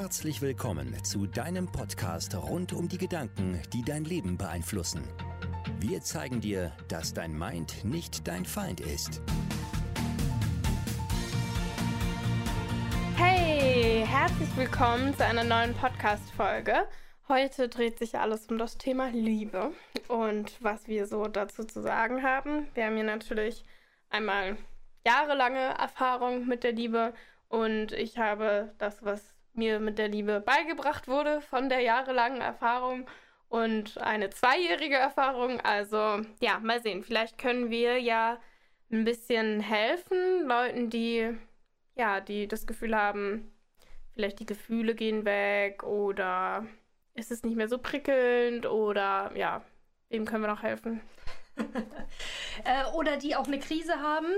Herzlich willkommen zu deinem Podcast rund um die Gedanken, die dein Leben beeinflussen. Wir zeigen dir, dass dein Mind nicht dein Feind ist. Hey, herzlich willkommen zu einer neuen Podcast-Folge. Heute dreht sich alles um das Thema Liebe und was wir so dazu zu sagen haben. Wir haben hier natürlich einmal jahrelange Erfahrung mit der Liebe und ich habe das, was mir mit der Liebe beigebracht wurde von der jahrelangen Erfahrung und eine zweijährige Erfahrung. Also ja, mal sehen. Vielleicht können wir ja ein bisschen helfen Leuten, die ja, die das Gefühl haben, vielleicht die Gefühle gehen weg oder ist es nicht mehr so prickelnd oder ja, wem können wir noch helfen? äh, oder die auch eine Krise haben,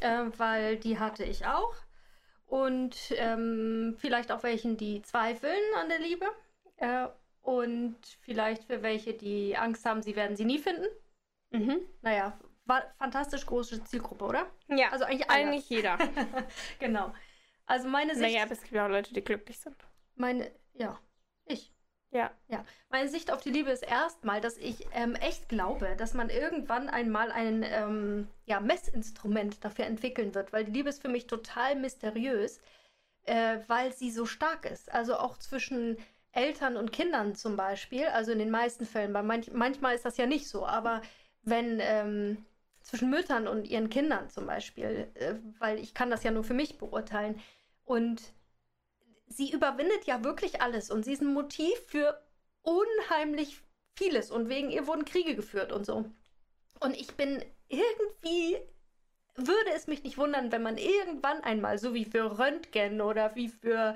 äh, weil die hatte ich auch und ähm, vielleicht auch welchen, die zweifeln an der Liebe äh, und vielleicht für welche, die Angst haben, sie werden sie nie finden. Mhm. Naja, war fantastisch große Zielgruppe, oder? Ja, also eigentlich, eigentlich jeder. genau. Also meine Sicht. Naja, aber es gibt ja auch Leute, die glücklich sind. Meine, ja, ich. Ja. Ja. Meine Sicht auf die Liebe ist erstmal, dass ich ähm, echt glaube, dass man irgendwann einmal ein ähm, ja, Messinstrument dafür entwickeln wird, weil die Liebe ist für mich total mysteriös, äh, weil sie so stark ist. Also auch zwischen Eltern und Kindern zum Beispiel, also in den meisten Fällen, bei manch, manchmal ist das ja nicht so, aber wenn ähm, zwischen Müttern und ihren Kindern zum Beispiel, äh, weil ich kann das ja nur für mich beurteilen und sie überwindet ja wirklich alles und sie ist ein Motiv für unheimlich vieles und wegen ihr wurden Kriege geführt und so. Und ich bin irgendwie, würde es mich nicht wundern, wenn man irgendwann einmal, so wie für Röntgen oder wie für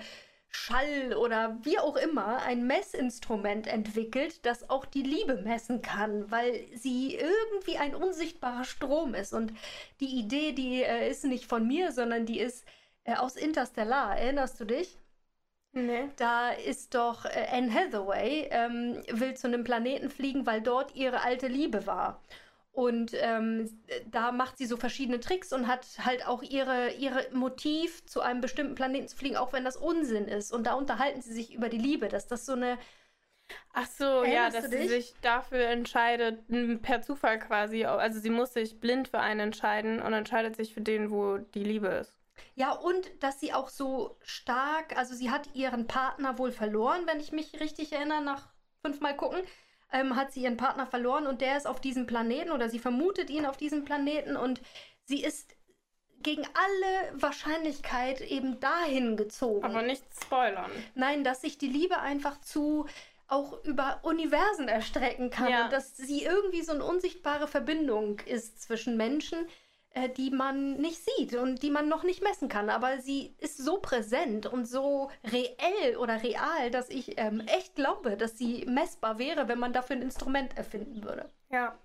Schall oder wie auch immer, ein Messinstrument entwickelt, das auch die Liebe messen kann, weil sie irgendwie ein unsichtbarer Strom ist. Und die Idee, die äh, ist nicht von mir, sondern die ist äh, aus Interstellar. Erinnerst du dich? Nee. Da ist doch äh, Anne Hathaway, ähm, will zu einem Planeten fliegen, weil dort ihre alte Liebe war. Und ähm, da macht sie so verschiedene Tricks und hat halt auch ihre, ihre Motiv, zu einem bestimmten Planeten zu fliegen, auch wenn das Unsinn ist. Und da unterhalten sie sich über die Liebe, dass das so eine. Ach so, ja, dass sie sich dafür entscheidet, per Zufall quasi. Also sie muss sich blind für einen entscheiden und entscheidet sich für den, wo die Liebe ist. Ja, und dass sie auch so stark, also sie hat ihren Partner wohl verloren, wenn ich mich richtig erinnere, nach fünfmal gucken, ähm, hat sie ihren Partner verloren und der ist auf diesem Planeten oder sie vermutet ihn auf diesem Planeten und sie ist gegen alle Wahrscheinlichkeit eben dahin gezogen. Aber nicht spoilern. Nein, dass sich die Liebe einfach zu auch über Universen erstrecken kann ja. und dass sie irgendwie so eine unsichtbare Verbindung ist zwischen Menschen, äh, die man nicht sieht und die man noch nicht messen kann. Aber sie ist so präsent und so reell oder real, dass ich ähm, echt glaube, dass sie messbar wäre, wenn man dafür ein Instrument erfinden würde. Ja.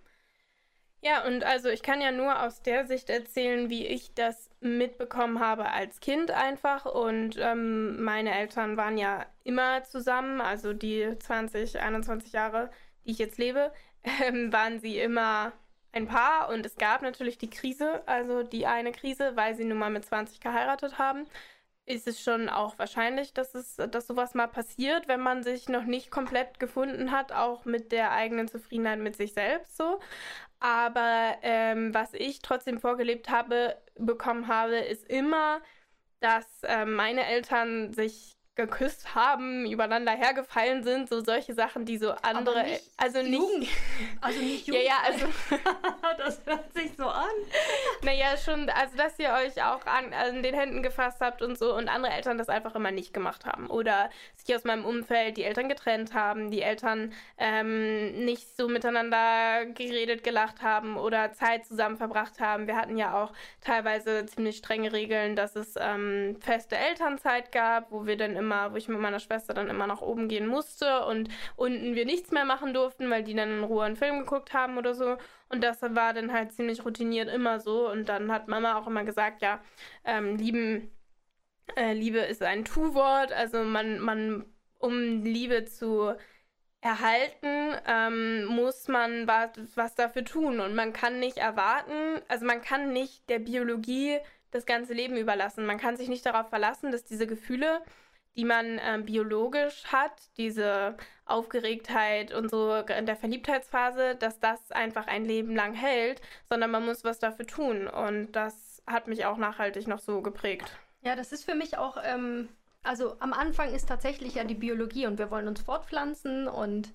Ja, und also ich kann ja nur aus der Sicht erzählen, wie ich das mitbekommen habe als Kind einfach. Und ähm, meine Eltern waren ja immer zusammen, also die 20, 21 Jahre, die ich jetzt lebe, ähm, waren sie immer ein Paar und es gab natürlich die Krise, also die eine Krise, weil sie nun mal mit 20 geheiratet haben. Ist es schon auch wahrscheinlich, dass es, dass sowas mal passiert, wenn man sich noch nicht komplett gefunden hat, auch mit der eigenen Zufriedenheit mit sich selbst so. Aber ähm, was ich trotzdem vorgelebt habe, bekommen habe, ist immer, dass äh, meine Eltern sich geküsst haben, übereinander hergefallen sind, so solche Sachen, die so andere, nicht also nicht, Jugend. also nicht Jugend. ja, ja, also das hört sich so an. Naja, schon, also dass ihr euch auch an, an den Händen gefasst habt und so und andere Eltern das einfach immer nicht gemacht haben oder sich aus meinem Umfeld die Eltern getrennt haben, die Eltern ähm, nicht so miteinander geredet, gelacht haben oder Zeit zusammen verbracht haben. Wir hatten ja auch teilweise ziemlich strenge Regeln, dass es ähm, feste Elternzeit gab, wo wir dann immer immer, wo ich mit meiner Schwester dann immer nach oben gehen musste und unten wir nichts mehr machen durften, weil die dann in Ruhe einen Film geguckt haben oder so. Und das war dann halt ziemlich routiniert immer so. Und dann hat Mama auch immer gesagt, ja, ähm, lieben, äh, Liebe ist ein Tu-Wort. Also man, man, um Liebe zu erhalten, ähm, muss man was, was dafür tun. Und man kann nicht erwarten, also man kann nicht der Biologie das ganze Leben überlassen. Man kann sich nicht darauf verlassen, dass diese Gefühle die man äh, biologisch hat, diese Aufgeregtheit und so in der Verliebtheitsphase, dass das einfach ein Leben lang hält, sondern man muss was dafür tun. Und das hat mich auch nachhaltig noch so geprägt. Ja, das ist für mich auch, ähm, also am Anfang ist tatsächlich ja die Biologie und wir wollen uns fortpflanzen und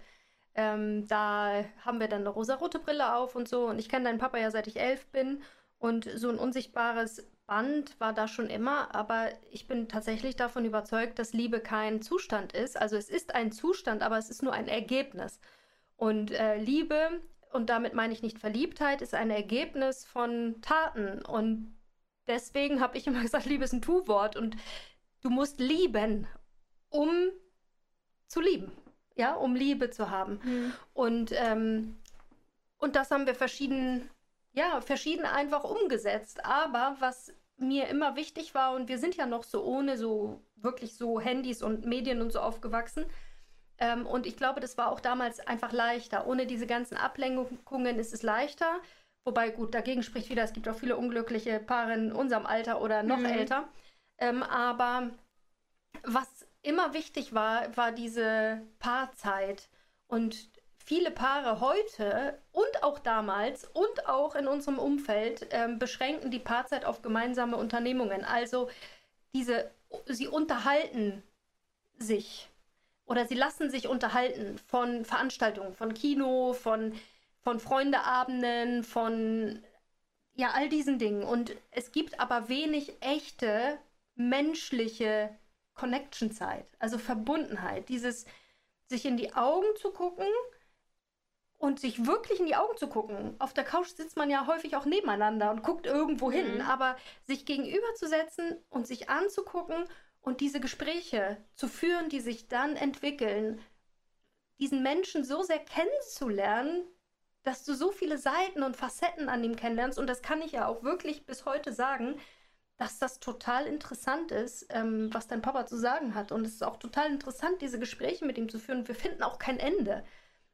ähm, da haben wir dann eine rosarote Brille auf und so. Und ich kenne deinen Papa ja seit ich elf bin. Und so ein unsichtbares Band war da schon immer, aber ich bin tatsächlich davon überzeugt, dass Liebe kein Zustand ist. Also es ist ein Zustand, aber es ist nur ein Ergebnis. Und äh, Liebe, und damit meine ich nicht Verliebtheit, ist ein Ergebnis von Taten. Und deswegen habe ich immer gesagt, Liebe ist ein Tu-Wort. Und du musst lieben, um zu lieben. Ja, um Liebe zu haben. Mhm. Und, ähm, und das haben wir verschieden, ja, verschieden einfach umgesetzt. Aber was mir immer wichtig war, und wir sind ja noch so ohne so wirklich so Handys und Medien und so aufgewachsen. Ähm, und ich glaube, das war auch damals einfach leichter. Ohne diese ganzen Ablenkungen ist es leichter. Wobei, gut, dagegen spricht wieder, es gibt auch viele unglückliche Paare in unserem Alter oder noch mhm. älter. Ähm, aber was immer wichtig war, war diese Paarzeit. Und viele Paare heute und auch damals und auch in unserem Umfeld ähm, beschränken die Paarzeit auf gemeinsame Unternehmungen. Also diese, sie unterhalten sich oder sie lassen sich unterhalten von Veranstaltungen, von Kino, von, von Freundeabenden, von ja, all diesen Dingen. Und es gibt aber wenig echte menschliche Connection-Zeit, also Verbundenheit, dieses sich in die Augen zu gucken und sich wirklich in die Augen zu gucken. Auf der Couch sitzt man ja häufig auch nebeneinander und guckt irgendwo hin, mhm. aber sich gegenüberzusetzen und sich anzugucken und diese Gespräche zu führen, die sich dann entwickeln, diesen Menschen so sehr kennenzulernen, dass du so viele Seiten und Facetten an ihm kennenlernst und das kann ich ja auch wirklich bis heute sagen, dass das total interessant ist, ähm, was dein Papa zu sagen hat. Und es ist auch total interessant, diese Gespräche mit ihm zu führen. Wir finden auch kein Ende.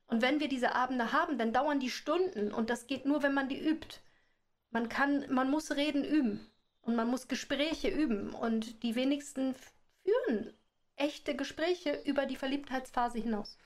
Und wenn wir diese Abende haben, dann dauern die Stunden und das geht nur, wenn man die übt. Man kann, man muss Reden üben und man muss Gespräche üben und die wenigsten führen echte Gespräche über die Verliebtheitsphase hinaus.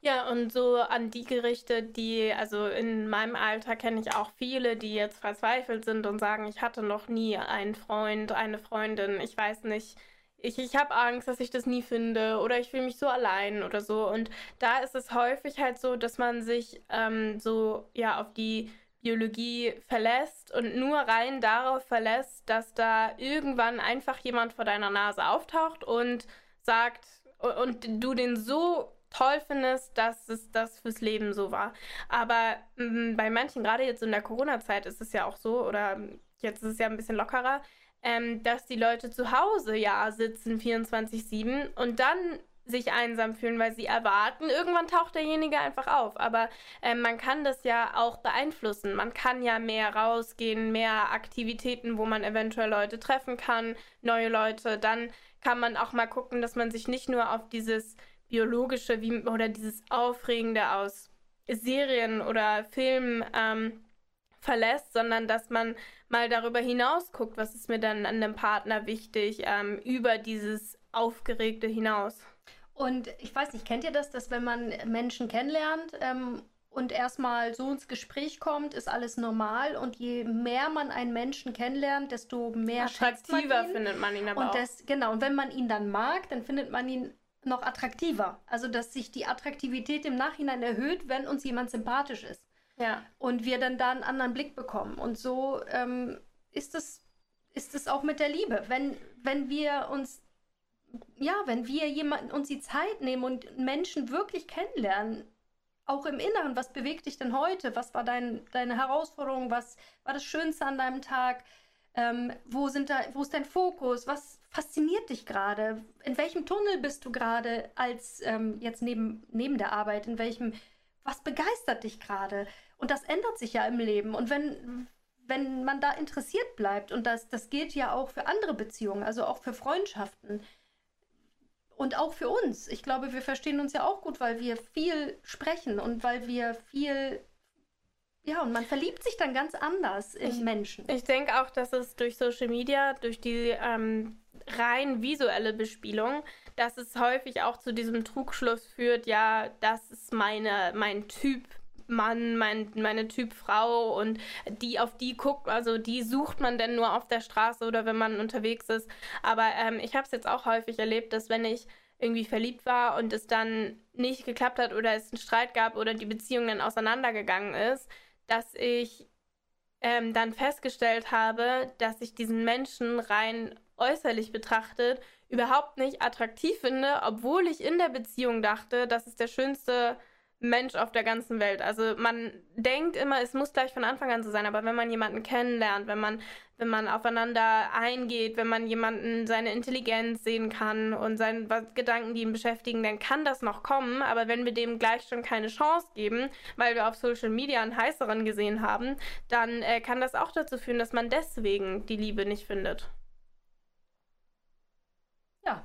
Ja, und so an die Gerichte, die, also in meinem Alter kenne ich auch viele, die jetzt verzweifelt sind und sagen, ich hatte noch nie einen Freund, eine Freundin, ich weiß nicht, ich, ich habe Angst, dass ich das nie finde oder ich fühle mich so allein oder so. Und da ist es häufig halt so, dass man sich ähm, so ja auf die Biologie verlässt und nur rein darauf verlässt, dass da irgendwann einfach jemand vor deiner Nase auftaucht und sagt und du den so toll findest, dass es das fürs Leben so war. Aber mh, bei manchen, gerade jetzt in der Corona-Zeit, ist es ja auch so, oder jetzt ist es ja ein bisschen lockerer, ähm, dass die Leute zu Hause ja sitzen 24-7 und dann sich einsam fühlen, weil sie erwarten, irgendwann taucht derjenige einfach auf. Aber äh, man kann das ja auch beeinflussen. Man kann ja mehr rausgehen, mehr Aktivitäten, wo man eventuell Leute treffen kann, neue Leute. Dann kann man auch mal gucken, dass man sich nicht nur auf dieses biologische wie, oder dieses Aufregende aus Serien oder Filmen ähm, verlässt, sondern dass man mal darüber hinaus guckt, was ist mir dann an dem Partner wichtig, ähm, über dieses Aufgeregte hinaus. Und ich weiß nicht, kennt ihr das, dass wenn man Menschen kennenlernt ähm, und erstmal so ins Gespräch kommt, ist alles normal und je mehr man einen Menschen kennenlernt, desto mehr attraktiver man findet man ihn aber und auch. Das, genau, und wenn man ihn dann mag, dann findet man ihn noch attraktiver. Also, dass sich die Attraktivität im Nachhinein erhöht, wenn uns jemand sympathisch ist. Ja. Und wir dann da einen anderen Blick bekommen. Und so ähm, ist es ist es auch mit der Liebe. Wenn, wenn wir uns, ja, wenn wir jemanden, uns die Zeit nehmen und Menschen wirklich kennenlernen, auch im Inneren, was bewegt dich denn heute? Was war dein, deine Herausforderung? Was war das Schönste an deinem Tag? Ähm, wo, sind da, wo ist dein Fokus? Was fasziniert dich gerade? In welchem Tunnel bist du gerade als ähm, jetzt neben, neben der Arbeit? In welchem, was begeistert dich gerade? Und das ändert sich ja im Leben. Und wenn, wenn man da interessiert bleibt, und das, das gilt ja auch für andere Beziehungen, also auch für Freundschaften und auch für uns. Ich glaube, wir verstehen uns ja auch gut, weil wir viel sprechen und weil wir viel ja, und man verliebt sich dann ganz anders in ich, Menschen. Ich denke auch, dass es durch Social Media, durch die ähm, rein visuelle Bespielung, dass es häufig auch zu diesem Trugschluss führt, ja, das ist meine, mein Typ Mann, mein, meine Typ Frau und die auf die guckt, also die sucht man denn nur auf der Straße oder wenn man unterwegs ist. Aber ähm, ich habe es jetzt auch häufig erlebt, dass wenn ich irgendwie verliebt war und es dann nicht geklappt hat oder es einen Streit gab oder die Beziehung dann auseinandergegangen ist, dass ich ähm, dann festgestellt habe, dass ich diesen Menschen rein äußerlich betrachtet überhaupt nicht attraktiv finde, obwohl ich in der Beziehung dachte, das ist der schönste Mensch auf der ganzen Welt. Also man denkt immer, es muss gleich von Anfang an so sein, aber wenn man jemanden kennenlernt, wenn man, wenn man aufeinander eingeht, wenn man jemanden seine Intelligenz sehen kann und seine Gedanken, die ihn beschäftigen, dann kann das noch kommen. Aber wenn wir dem gleich schon keine Chance geben, weil wir auf Social Media einen heißeren gesehen haben, dann äh, kann das auch dazu führen, dass man deswegen die Liebe nicht findet. Ja.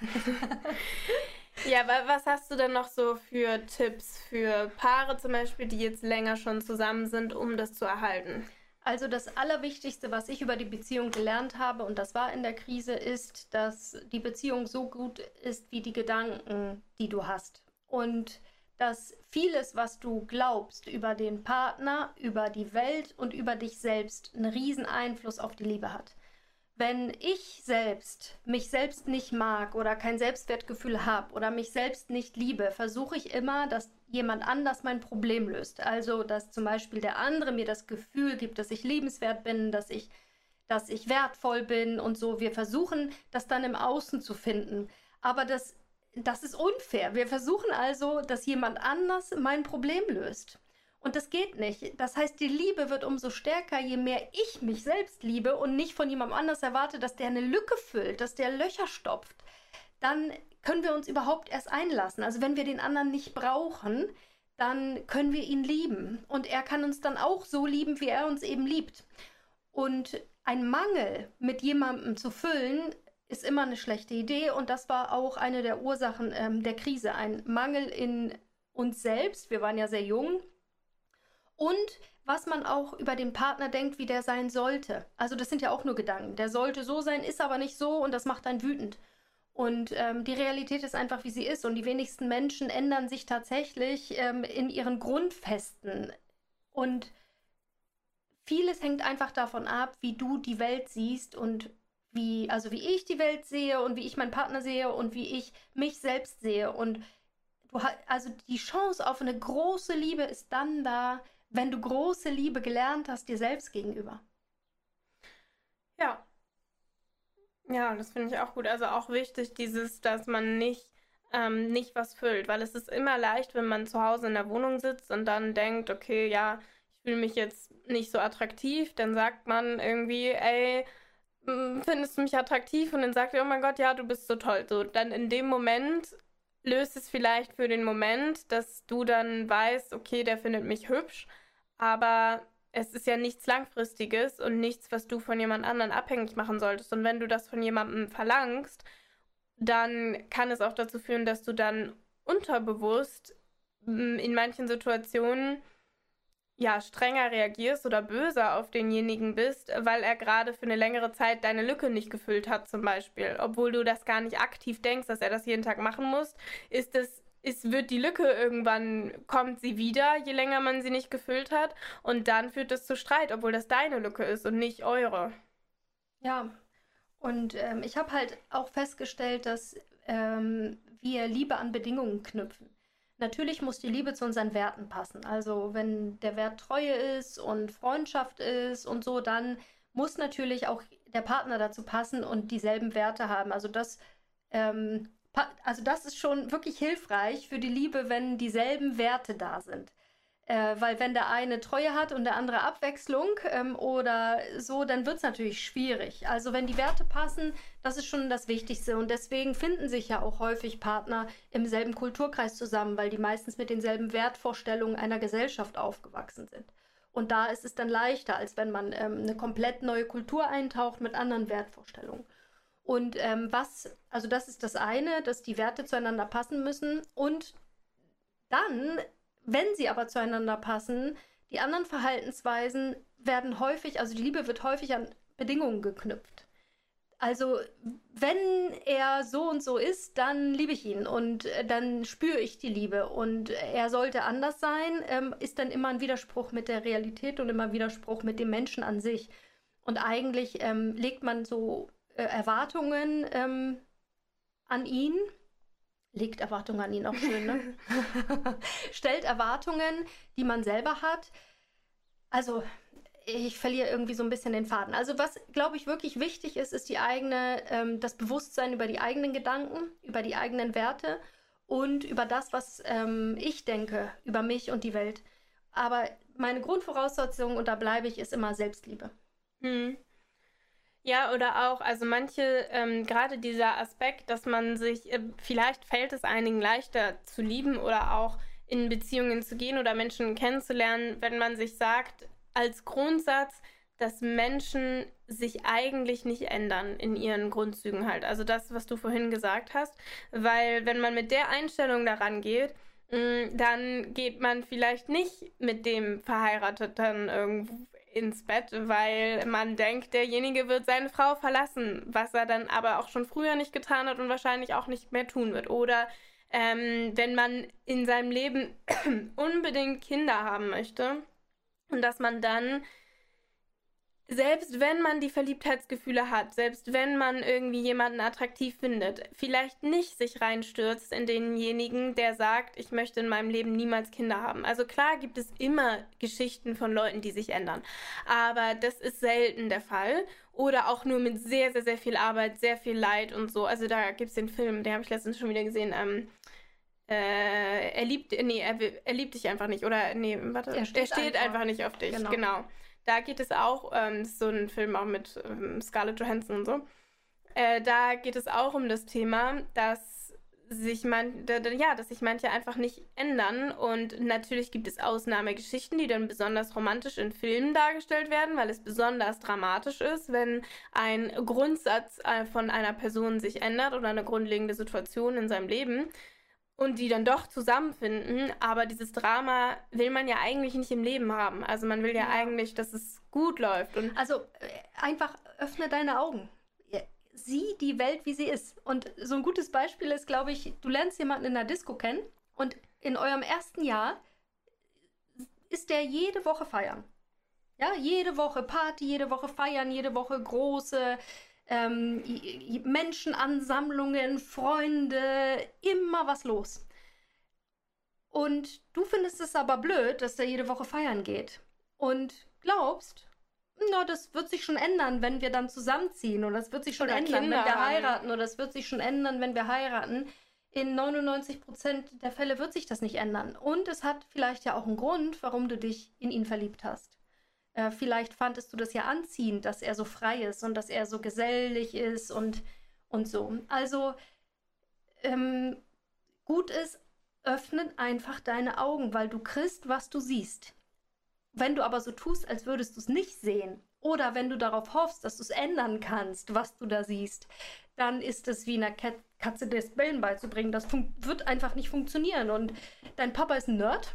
Ja, aber was hast du denn noch so für Tipps für Paare zum Beispiel, die jetzt länger schon zusammen sind, um das zu erhalten? Also das Allerwichtigste, was ich über die Beziehung gelernt habe, und das war in der Krise, ist, dass die Beziehung so gut ist wie die Gedanken, die du hast. Und dass vieles, was du glaubst über den Partner, über die Welt und über dich selbst, einen riesen Einfluss auf die Liebe hat wenn ich selbst mich selbst nicht mag oder kein Selbstwertgefühl habe oder mich selbst nicht liebe, versuche ich immer, dass jemand anders mein Problem löst. Also, dass zum Beispiel der andere mir das Gefühl gibt, dass ich liebenswert bin, dass ich, dass ich wertvoll bin und so. Wir versuchen, das dann im Außen zu finden. Aber das, das ist unfair. Wir versuchen also, dass jemand anders mein Problem löst. Und das geht nicht. Das heißt, die Liebe wird umso stärker, je mehr ich mich selbst liebe und nicht von jemandem anders erwarte, dass der eine Lücke füllt, dass der Löcher stopft. Dann können wir uns überhaupt erst einlassen. Also wenn wir den anderen nicht brauchen, dann können wir ihn lieben. Und er kann uns dann auch so lieben, wie er uns eben liebt. Und ein Mangel mit jemandem zu füllen, ist immer eine schlechte Idee. Und das war auch eine der Ursachen ähm, der Krise. Ein Mangel in uns selbst. Wir waren ja sehr jung und was man auch über den Partner denkt, wie der sein sollte. Also das sind ja auch nur Gedanken. Der sollte so sein, ist aber nicht so und das macht einen wütend. Und ähm, die Realität ist einfach, wie sie ist. Und die wenigsten Menschen ändern sich tatsächlich ähm, in ihren Grundfesten. Und vieles hängt einfach davon ab, wie du die Welt siehst und wie, also wie ich die Welt sehe und wie ich meinen Partner sehe und wie ich mich selbst sehe. Und du also die Chance auf eine große Liebe ist dann da, wenn du große Liebe gelernt hast dir selbst gegenüber. Ja. Ja, das finde ich auch gut. Also auch wichtig, dieses, dass man nicht, ähm, nicht was füllt, weil es ist immer leicht, wenn man zu Hause in der Wohnung sitzt und dann denkt, okay, ja, ich fühle mich jetzt nicht so attraktiv, dann sagt man irgendwie, ey, hm, findest du mich attraktiv? Und dann sagt er, oh mein Gott, ja, du bist so toll. So, dann in dem Moment löst es vielleicht für den Moment, dass du dann weißt, okay, der findet mich hübsch, aber es ist ja nichts Langfristiges und nichts, was du von jemand anderen abhängig machen solltest. Und wenn du das von jemandem verlangst, dann kann es auch dazu führen, dass du dann unterbewusst mm, in manchen Situationen ja strenger reagierst oder böser auf denjenigen bist, weil er gerade für eine längere Zeit deine Lücke nicht gefüllt hat, zum Beispiel. Obwohl du das gar nicht aktiv denkst, dass er das jeden Tag machen muss, ist es ist, wird die Lücke irgendwann, kommt sie wieder, je länger man sie nicht gefüllt hat. Und dann führt es zu Streit, obwohl das deine Lücke ist und nicht eure. Ja, und ähm, ich habe halt auch festgestellt, dass ähm, wir Liebe an Bedingungen knüpfen. Natürlich muss die Liebe zu unseren Werten passen. Also wenn der Wert Treue ist und Freundschaft ist und so, dann muss natürlich auch der Partner dazu passen und dieselben Werte haben. Also das ähm, also das ist schon wirklich hilfreich für die Liebe, wenn dieselben Werte da sind. Äh, weil wenn der eine Treue hat und der andere Abwechslung ähm, oder so, dann wird es natürlich schwierig. Also wenn die Werte passen, das ist schon das Wichtigste. Und deswegen finden sich ja auch häufig Partner im selben Kulturkreis zusammen, weil die meistens mit denselben Wertvorstellungen einer Gesellschaft aufgewachsen sind. Und da ist es dann leichter, als wenn man ähm, eine komplett neue Kultur eintaucht mit anderen Wertvorstellungen. Und ähm, was, also das ist das eine, dass die Werte zueinander passen müssen. Und dann, wenn sie aber zueinander passen, die anderen Verhaltensweisen werden häufig, also die Liebe wird häufig an Bedingungen geknüpft. Also, wenn er so und so ist, dann liebe ich ihn und äh, dann spüre ich die Liebe. Und er sollte anders sein, ähm, ist dann immer ein Widerspruch mit der Realität und immer ein Widerspruch mit dem Menschen an sich. Und eigentlich ähm, legt man so äh, Erwartungen ähm, an ihn, legt Erwartungen an ihn auch schön, ne? Stellt Erwartungen, die man selber hat. Also ich verliere irgendwie so ein bisschen den Faden. Also was, glaube ich, wirklich wichtig ist, ist die eigene, ähm, das Bewusstsein über die eigenen Gedanken, über die eigenen Werte und über das, was ähm, ich denke über mich und die Welt. Aber meine Grundvoraussetzung, und da bleibe ich, ist immer Selbstliebe. Hm. Ja, oder auch, also manche, ähm, gerade dieser Aspekt, dass man sich, äh, vielleicht fällt es einigen leichter zu lieben oder auch in Beziehungen zu gehen oder Menschen kennenzulernen, wenn man sich sagt, als Grundsatz, dass Menschen sich eigentlich nicht ändern in ihren Grundzügen halt. Also das, was du vorhin gesagt hast. Weil wenn man mit der Einstellung daran geht, mm, dann geht man vielleicht nicht mit dem Verheirateten irgendwo ins Bett, weil man denkt, derjenige wird seine Frau verlassen, was er dann aber auch schon früher nicht getan hat und wahrscheinlich auch nicht mehr tun wird. Oder ähm, wenn man in seinem Leben unbedingt Kinder haben möchte, und dass man dann, selbst wenn man die Verliebtheitsgefühle hat, selbst wenn man irgendwie jemanden attraktiv findet, vielleicht nicht sich reinstürzt in denjenigen, der sagt, ich möchte in meinem Leben niemals Kinder haben. Also klar gibt es immer Geschichten von Leuten, die sich ändern, aber das ist selten der Fall. Oder auch nur mit sehr, sehr, sehr viel Arbeit, sehr viel Leid und so. Also da gibt es den Film, den habe ich letztens schon wieder gesehen, ähm, äh, er liebt, nee, er, er, liebt dich einfach nicht. Oder, nee, warte, er steht, er steht einfach. einfach. nicht auf dich. Genau. genau. Da geht es auch, ähm, so ein Film auch mit ähm, Scarlett Johansson und so. Äh, da geht es auch um das Thema, dass sich man, ja, dass sich manche einfach nicht ändern. Und natürlich gibt es Ausnahmegeschichten, die dann besonders romantisch in Filmen dargestellt werden, weil es besonders dramatisch ist, wenn ein Grundsatz äh, von einer Person sich ändert oder eine grundlegende Situation in seinem Leben und die dann doch zusammenfinden. Aber dieses Drama will man ja eigentlich nicht im Leben haben. Also man will ja, ja. eigentlich, dass es gut läuft. Und also äh, einfach öffne deine Augen. Sieh die Welt, wie sie ist. Und so ein gutes Beispiel ist, glaube ich, du lernst jemanden in der Disco kennen und in eurem ersten Jahr ist der jede Woche feiern. Ja, jede Woche Party, jede Woche feiern, jede Woche große ähm, Menschenansammlungen, Freunde, immer was los. Und du findest es aber blöd, dass der jede Woche feiern geht. Und glaubst, na, das wird sich schon ändern, wenn wir dann zusammenziehen. Oder das wird sich schon oder ändern, Kinder wenn wir heiraten. Oder das wird sich schon ändern, wenn wir heiraten. In 99% der Fälle wird sich das nicht ändern. Und es hat vielleicht ja auch einen Grund, warum du dich in ihn verliebt hast. Äh, vielleicht fandest du das ja anziehend, dass er so frei ist und dass er so gesellig ist und, und so. Also ähm, gut ist, öffne einfach deine Augen, weil du kriegst, was du siehst. Wenn du aber so tust, als würdest du es nicht sehen, oder wenn du darauf hoffst, dass du es ändern kannst, was du da siehst, dann ist es wie einer Katze das Bellen beizubringen. Das wird einfach nicht funktionieren. Und dein Papa ist ein Nerd.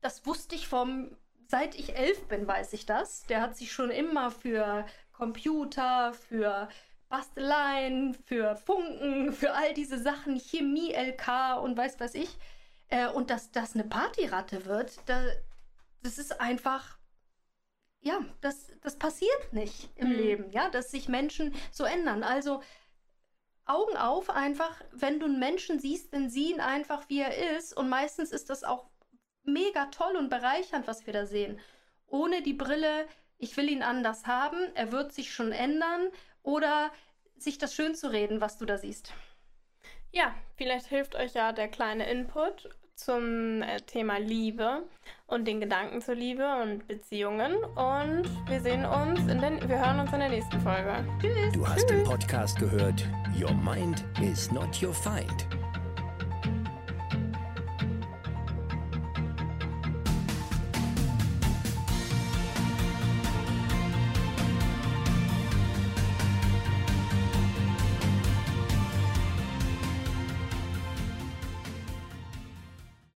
Das wusste ich vom seit ich elf bin, weiß ich das. Der hat sich schon immer für Computer, für Basteleien, für Funken, für all diese Sachen, Chemie, LK und weiß was ich. Äh, und dass das eine Partyratte wird, da, das ist einfach, ja, das, das passiert nicht im mhm. Leben, ja, dass sich Menschen so ändern. Also Augen auf einfach, wenn du einen Menschen siehst, dann sieh ihn einfach, wie er ist. Und meistens ist das auch mega toll und bereichernd, was wir da sehen. Ohne die Brille, ich will ihn anders haben, er wird sich schon ändern oder sich das schön zu reden, was du da siehst. Ja, vielleicht hilft euch ja der kleine Input zum äh, Thema Liebe und den Gedanken zur Liebe und Beziehungen. Und wir sehen uns in den, wir hören uns in der nächsten Folge. Tschüss. Du hast Tschüss. den Podcast gehört. Your mind is not your find